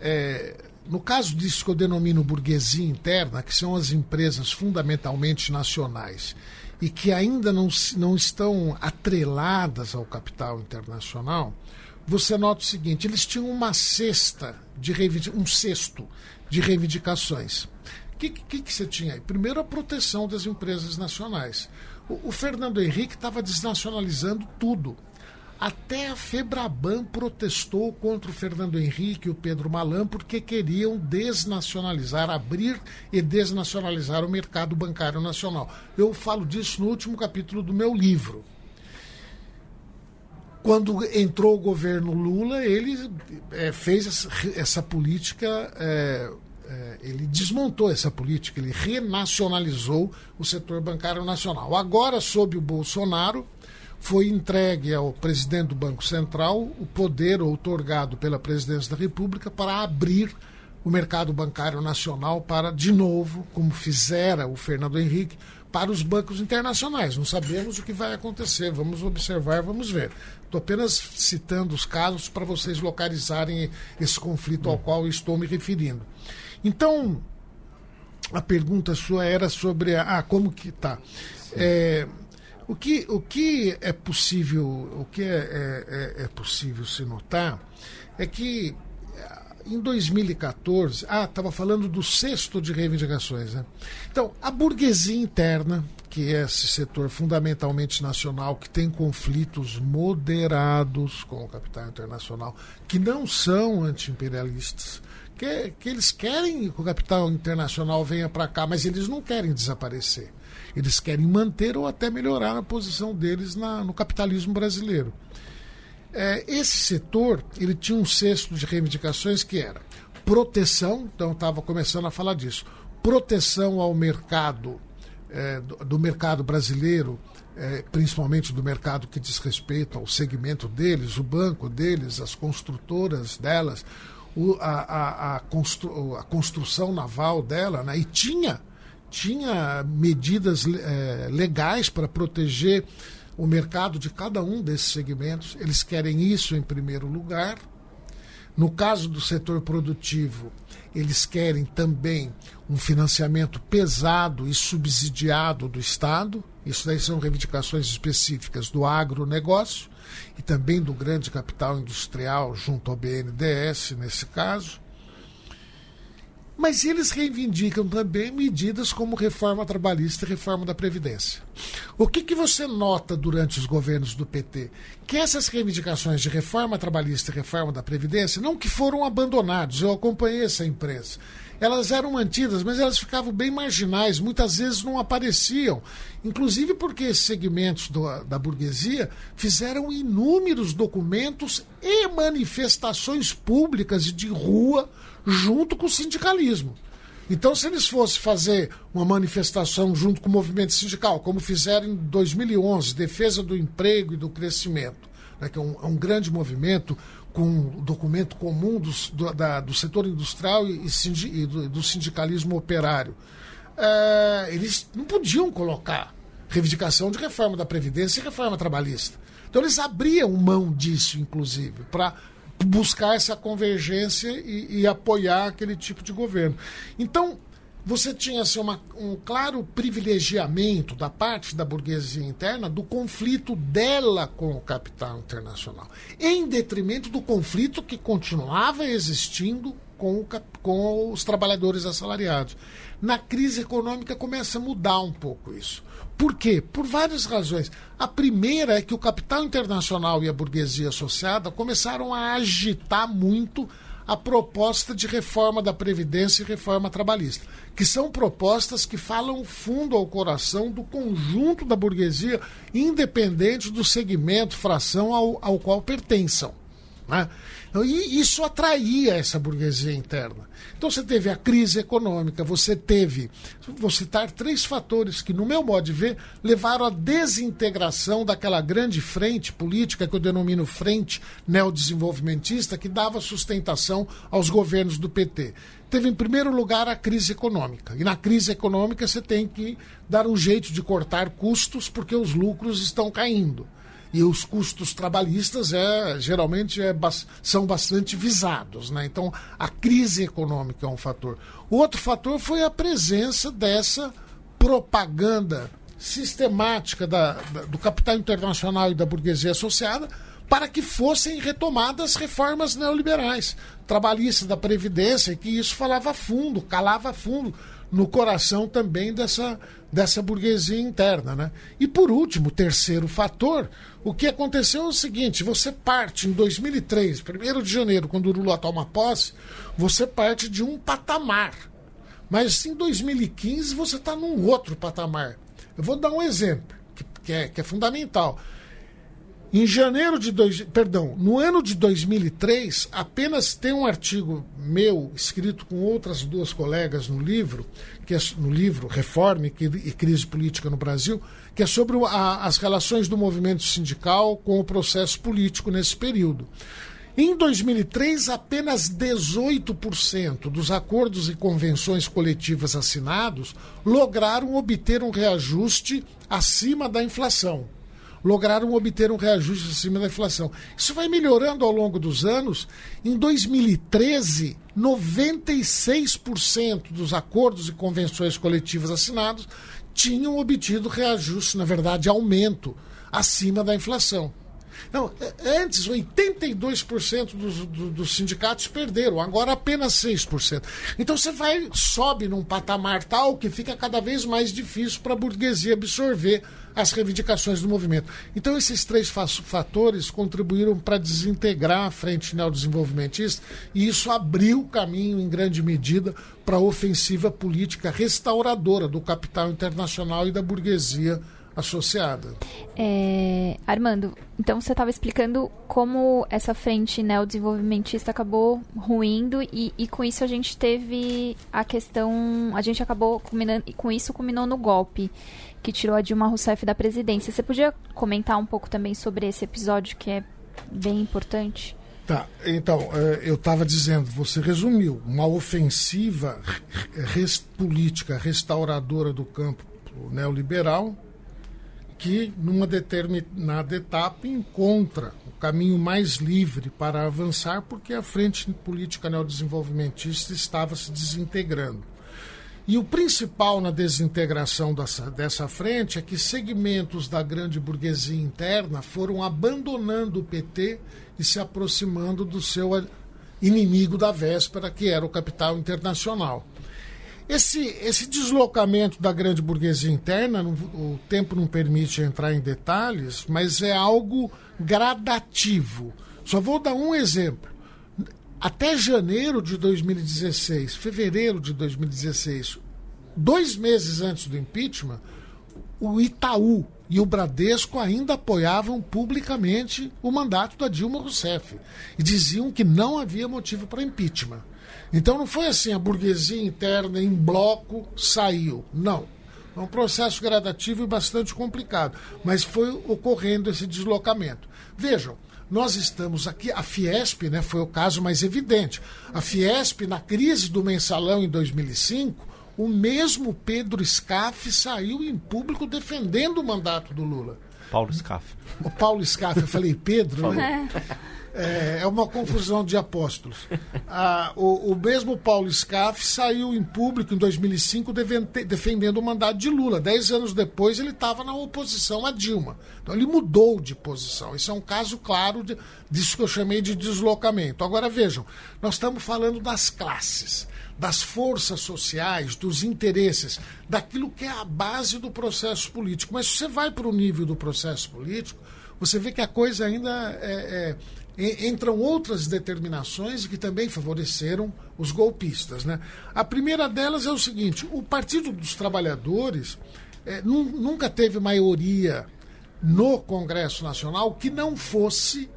é, no caso disso que eu denomino burguesia interna, que são as empresas fundamentalmente nacionais e que ainda não, não estão atreladas ao capital internacional, você nota o seguinte: eles tinham uma cesta de um cesto de reivindicações. O que, que, que, você tinha aí? Primeiro, a proteção das empresas nacionais. O, o Fernando Henrique estava desnacionalizando tudo. Até a Febraban protestou contra o Fernando Henrique e o Pedro Malan porque queriam desnacionalizar, abrir e desnacionalizar o mercado bancário nacional. Eu falo disso no último capítulo do meu livro. Quando entrou o governo Lula, ele é, fez essa, política. É, é, ele desmontou essa política, ele renacionalizou o setor bancário nacional. Agora, sob o Bolsonaro, foi entregue ao presidente do Banco Central o poder outorgado pela presidência da República para abrir o mercado bancário nacional para, de novo, como fizera o Fernando Henrique, para os bancos internacionais. Não sabemos o que vai acontecer, vamos observar, vamos ver. Estou apenas citando os casos para vocês localizarem esse conflito ao qual estou me referindo. Então, a pergunta sua era sobre a, ah, como que está. É, o que, o que é possível, o que é, é, é, é possível se notar é que eh, em 2014, ah, estava falando do sexto de reivindicações, né? Então, a burguesia interna, que é esse setor fundamentalmente nacional, que tem conflitos moderados com o capital internacional, que não são anti-imperialistas, que, que eles querem que o capital internacional venha para cá, mas eles não querem desaparecer. Eles querem manter ou até melhorar a posição deles na, no capitalismo brasileiro. É, esse setor ele tinha um cesto de reivindicações que era proteção, então estava começando a falar disso, proteção ao mercado, é, do, do, mercado brasileiro, é, principalmente do mercado que diz respeito ao segmento deles, o banco deles, as construtoras delas, a, a, a, constru, a construção naval dela, né? e tinha tinha medidas é, legais para proteger o mercado de cada um desses segmentos. Eles querem isso em primeiro lugar. No caso do setor produtivo, eles querem também um financiamento pesado e subsidiado do Estado. Isso daí são reivindicações específicas do agronegócio e também do grande capital industrial junto ao BNDES, nesse caso. Mas eles reivindicam também medidas como reforma trabalhista e reforma da Previdência. O que, que você nota durante os governos do PT? Que essas reivindicações de reforma trabalhista e reforma da Previdência não que foram abandonados, eu acompanhei essa imprensa. Elas eram mantidas, mas elas ficavam bem marginais, muitas vezes não apareciam. Inclusive porque segmentos do, da burguesia fizeram inúmeros documentos e manifestações públicas de rua junto com o sindicalismo. Então, se eles fossem fazer uma manifestação junto com o movimento sindical, como fizeram em 2011, defesa do emprego e do crescimento, né, que é um, é um grande movimento com um documento comum dos, do, da, do setor industrial e, e, do, do, sindicalismo operário, é, eles não podiam colocar reivindicação de reforma da Previdência e reforma trabalhista. Então, eles abriam mão disso, inclusive, para buscar essa convergência e, e, apoiar aquele tipo de governo. Então, você tinha assim, uma, um claro privilegiamento da parte da burguesia interna do conflito dela com o capital internacional, em detrimento do conflito que continuava existindo com, o, com os trabalhadores assalariados. Na crise econômica começa a mudar um pouco isso. Por quê? Por várias razões. A primeira é que o capital internacional e a burguesia associada começaram a agitar muito a proposta de reforma da Previdência e reforma trabalhista, que são propostas que falam fundo ao coração do conjunto da burguesia, independente do segmento, fração ao, ao qual pertençam. Né? Então, e isso atraía essa burguesia interna. Então você teve a crise econômica, você teve, vou citar três fatores que, no meu modo de ver, levaram à desintegração daquela grande frente política que eu denomino frente neodesenvolvimentista, que dava sustentação aos governos do PT. Teve, em primeiro lugar, a crise econômica. E na crise econômica você tem que dar um jeito de cortar custos porque os lucros estão caindo. E os custos trabalhistas é, geralmente é, são bastante visados. Né? Então, a crise econômica é um fator. O outro fator foi a presença dessa propaganda sistemática da, da, do capital internacional e da burguesia associada para que fossem retomadas reformas neoliberais, trabalhistas da Previdência, que isso falava fundo, calava fundo no coração também dessa, dessa burguesia interna. Né? E por último, terceiro fator, o que aconteceu é o seguinte: você parte em 2003, 1 de janeiro, quando o Lula toma posse, você parte de um patamar. Mas em 2015 você está num outro patamar. Eu vou dar um exemplo, que, que, é, que é fundamental. Em janeiro de dois, perdão, no ano de 2003, apenas tem um artigo meu escrito com outras duas colegas no livro, que é no livro Reforme e Crise Política no Brasil, que é sobre a, as relações do movimento sindical com o processo político nesse período. Em 2003, apenas 18% dos acordos e convenções coletivas assinados lograram obter um reajuste acima da inflação lograram obter um reajuste acima da inflação. Isso vai melhorando ao longo dos anos. Em 2013, 96% dos acordos e convenções coletivas assinados tinham obtido reajuste, na verdade, aumento acima da inflação. Não, é, antes 82% dos, dos sindicatos perderam, agora apenas 6%. Então você vai, sobe num patamar tal que fica cada vez mais difícil para a burguesia absorver as reivindicações do movimento. Então, esses três fatores contribuíram para desintegrar a frente neodesenvolvimentista e isso abriu o caminho, em grande medida, para a ofensiva política restauradora do capital internacional e da burguesia associada. É, Armando, então você estava explicando como essa frente neodesenvolvimentista acabou ruindo e, e, com isso a gente teve a questão, a gente acabou culminando, com isso culminou no golpe que tirou a Dilma Rousseff da presidência. Você podia comentar um pouco também sobre esse episódio que é bem importante? Tá, então, é, eu estava dizendo, você resumiu, uma ofensiva res, política restauradora do campo neoliberal, que numa determinada etapa encontra o caminho mais livre para avançar, porque a frente política neodesenvolvimentista estava se desintegrando. E o principal na desintegração dessa, dessa frente é que segmentos da grande burguesia interna foram abandonando o PT e se aproximando do seu inimigo da véspera, que era o capital internacional. Esse, esse deslocamento da grande burguesia interna, o tempo não permite entrar em detalhes, mas é algo gradativo. Só vou dar um exemplo até janeiro de 2016, fevereiro de 2016, dois meses antes do impeachment, o Itaú e o Bradesco ainda apoiavam publicamente o mandato da Dilma Rousseff e diziam que não havia motivo para impeachment. Então não foi assim, a burguesia interna em bloco saiu. Não. É um processo gradativo e bastante complicado, mas foi ocorrendo esse deslocamento. Vejam, nós estamos aqui, a Fiesp né, foi o caso mais evidente. A Fiesp, na crise do mensalão em 2005, o mesmo Pedro Scaff saiu em público defendendo o mandato do Lula. Paulo Scaff. O Paulo Scaff, eu falei Pedro, né? É, é uma confusão de apóstolos. Ah, o, o, mesmo Paulo Scaff saiu em público em 2005 defendendo o mandato de Lula. Dez anos depois ele estava na oposição a Dilma. Então ele mudou de posição. Isso é um caso claro de, disso que eu chamei de deslocamento. Agora vejam, nós estamos falando das classes das forças sociais, dos interesses, daquilo que é a base do processo político. Mas se você vai para o nível do processo político, você vê que a coisa ainda é, é, entram outras determinações que também favoreceram os golpistas. Né? A primeira delas é o seguinte: o Partido dos Trabalhadores é, nunca teve maioria no Congresso Nacional que não fosse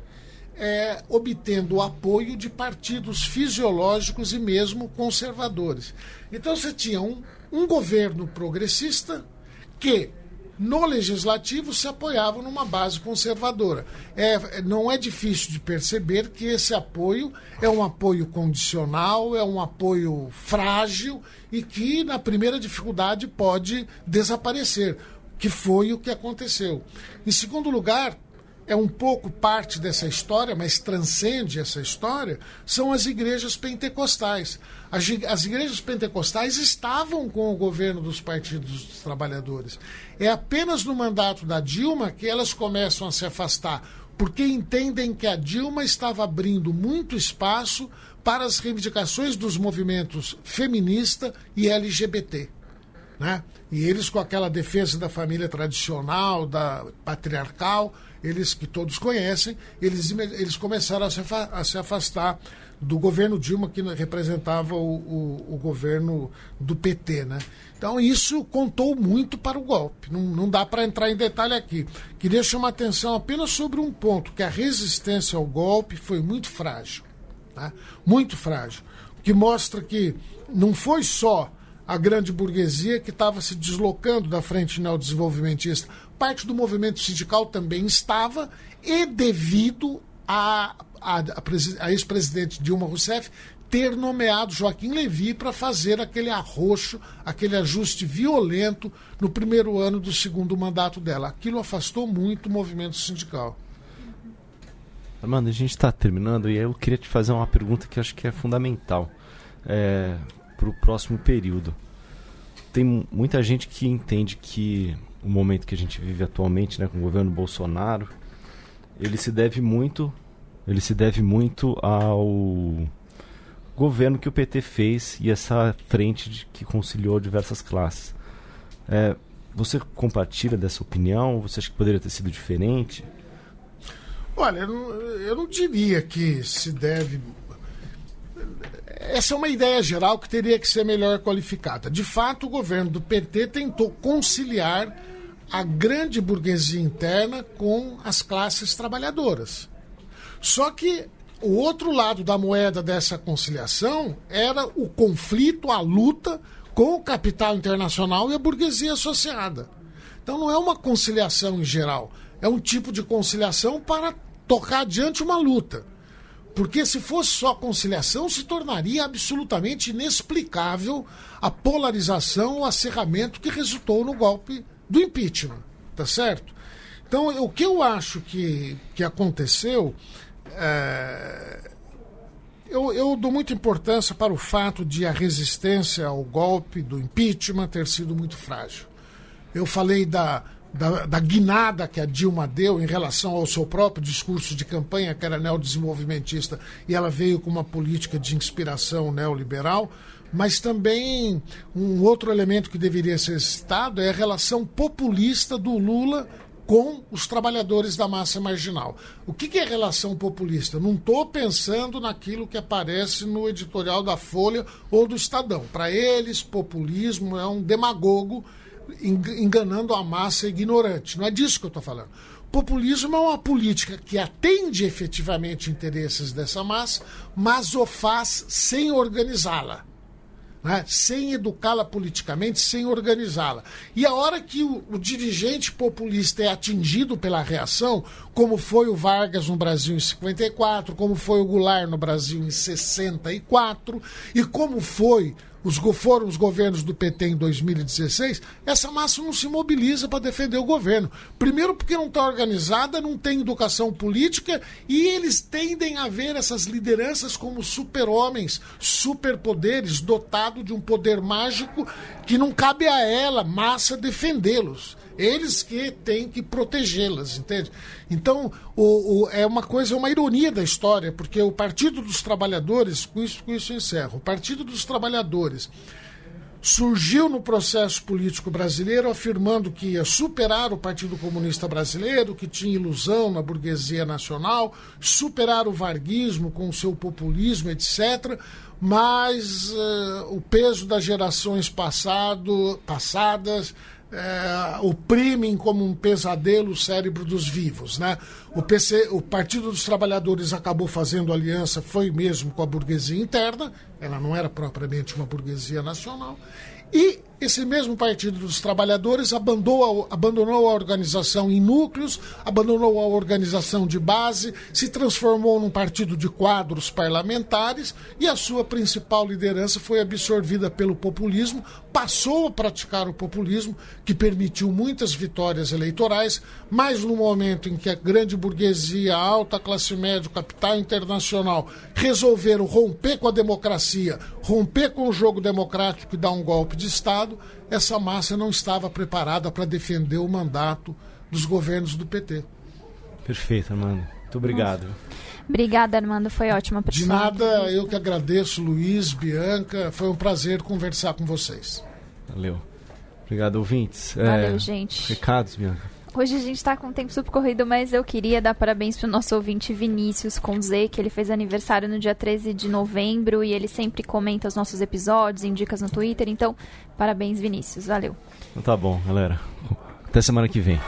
é, obtendo o apoio de partidos fisiológicos e mesmo conservadores. Então você tinha um, um governo progressista que no legislativo se apoiava numa base conservadora. É, não é difícil de perceber que esse apoio é um apoio condicional, é um apoio frágil e que, na primeira dificuldade, pode desaparecer, que foi o que aconteceu. Em segundo lugar, é um pouco parte dessa história, mas transcende essa história, são as igrejas pentecostais. As, as igrejas pentecostais estavam com o governo dos partidos dos trabalhadores. É apenas no mandato da Dilma que elas começam a se afastar, porque entendem que a Dilma estava abrindo muito espaço para as reivindicações dos movimentos feminista e LGBT. Né? E eles, com aquela defesa da família tradicional, da patriarcal, eles que todos conhecem, eles, eles começaram a se, a se afastar do governo Dilma, que representava o, o, o, governo do PT. Né? Então, isso contou muito para o golpe. Não, não dá para entrar em detalhe aqui. Queria chamar atenção apenas sobre um ponto: que a resistência ao golpe foi muito frágil. Tá? Muito frágil. Que mostra que não foi só a grande burguesia que estava se deslocando da frente neodesenvolvimentista. Parte do movimento sindical também estava, e devido a, a, a, ex-presidente Dilma Rousseff ter nomeado Joaquim Levy para fazer aquele arroxo, aquele ajuste violento no primeiro ano do segundo mandato dela. Aquilo afastou muito o movimento sindical. Armando, a gente está terminando e eu queria te fazer uma pergunta que acho que é fundamental é, para o próximo período. Tem muita gente que entende que o momento que a gente vive atualmente, né, com o governo Bolsonaro, ele se deve muito, ele se deve muito ao governo que o PT fez e essa frente de, que conciliou diversas classes. É, você compartilha dessa opinião? Você acha que poderia ter sido diferente? Olha, eu não, eu não diria que se deve. Essa é uma ideia geral que teria que ser melhor qualificada. De fato, o governo do PT tentou conciliar a grande burguesia interna com as classes trabalhadoras. Só que o outro lado da moeda dessa conciliação era o conflito, a luta com o capital internacional e a burguesia associada. Então não é uma conciliação em geral é um tipo de conciliação para tocar adiante uma luta. Porque se fosse só conciliação, se tornaria absolutamente inexplicável a polarização, o acerramento que resultou no golpe do impeachment. Tá certo? Então, o que eu acho que, que aconteceu. É... Eu, eu dou muita importância para o fato de a resistência ao golpe do impeachment ter sido muito frágil. Eu falei da da, da, guinada que a Dilma deu em relação ao seu próprio discurso de campanha, que era neodesenvolvimentista, e ela veio com uma política de inspiração neoliberal, mas também um outro elemento que deveria ser citado é a relação populista do Lula com os trabalhadores da massa marginal. O que, que é relação populista? Não estou pensando naquilo que aparece no editorial da Folha ou do Estadão. Para eles, populismo é um demagogo enganando a massa ignorante. Não é disso que eu estou falando. Populismo é uma política que atende efetivamente interesses dessa massa, mas o faz sem organizá-la. Né? sem educá-la politicamente, sem organizá-la. E a hora que o, o, dirigente populista é atingido pela reação, como foi o Vargas no Brasil em 54, como foi o Goulart no Brasil em 64, e como foi os, foram os governos do PT em 2016, essa massa não se mobiliza para defender o governo. Primeiro, porque não está organizada, não tem educação política e eles tendem a ver essas lideranças como super-homens, superpoderes, dotado de um poder mágico que não cabe a ela, massa, defendê-los. Eles que têm que protegê-las, entende? Então, o, o, é uma coisa, é uma ironia da história, porque o Partido dos Trabalhadores, com isso, com isso eu encerro, o Partido dos Trabalhadores surgiu no processo político brasileiro afirmando que ia superar o Partido Comunista Brasileiro, que tinha ilusão na burguesia nacional, superar o varguismo com o seu populismo, etc. Mas uh, o peso das gerações passado, passadas é, oprimem como um pesadelo o cérebro dos vivos. Né? O, PC, o Partido dos Trabalhadores acabou fazendo aliança, foi mesmo com a burguesia interna, ela não era propriamente uma burguesia nacional, e esse mesmo Partido dos Trabalhadores abandonou a, abandonou a organização em núcleos, abandonou a organização de base, se transformou num partido de quadros parlamentares e a sua principal liderança foi absorvida pelo populismo, passou a praticar o populismo, que permitiu muitas vitórias eleitorais, mas no momento em que a grande burguesia, a alta classe média, o capital internacional resolveram romper com a democracia, romper com o jogo democrático e dar um golpe de Estado, essa massa não estava preparada para defender o mandato dos governos do PT. Perfeito, Armando. Muito obrigado. Obrigada, Armando. Foi ótima De nada, eu que agradeço, Luiz, Bianca. Foi um prazer conversar com vocês. Valeu. Obrigado, ouvintes. Valeu, é, gente. Recados, Bianca. Hoje a gente está com um tempo super corrido, mas eu queria dar parabéns pro nosso ouvinte Vinícius com Z, que ele fez aniversário no dia 13 de novembro e ele sempre comenta os nossos episódios, indica no Twitter. Então, parabéns, Vinícius. Valeu. Então tá bom, galera. Até semana que vem.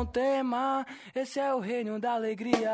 Não tema. Esse é o reino da alegria.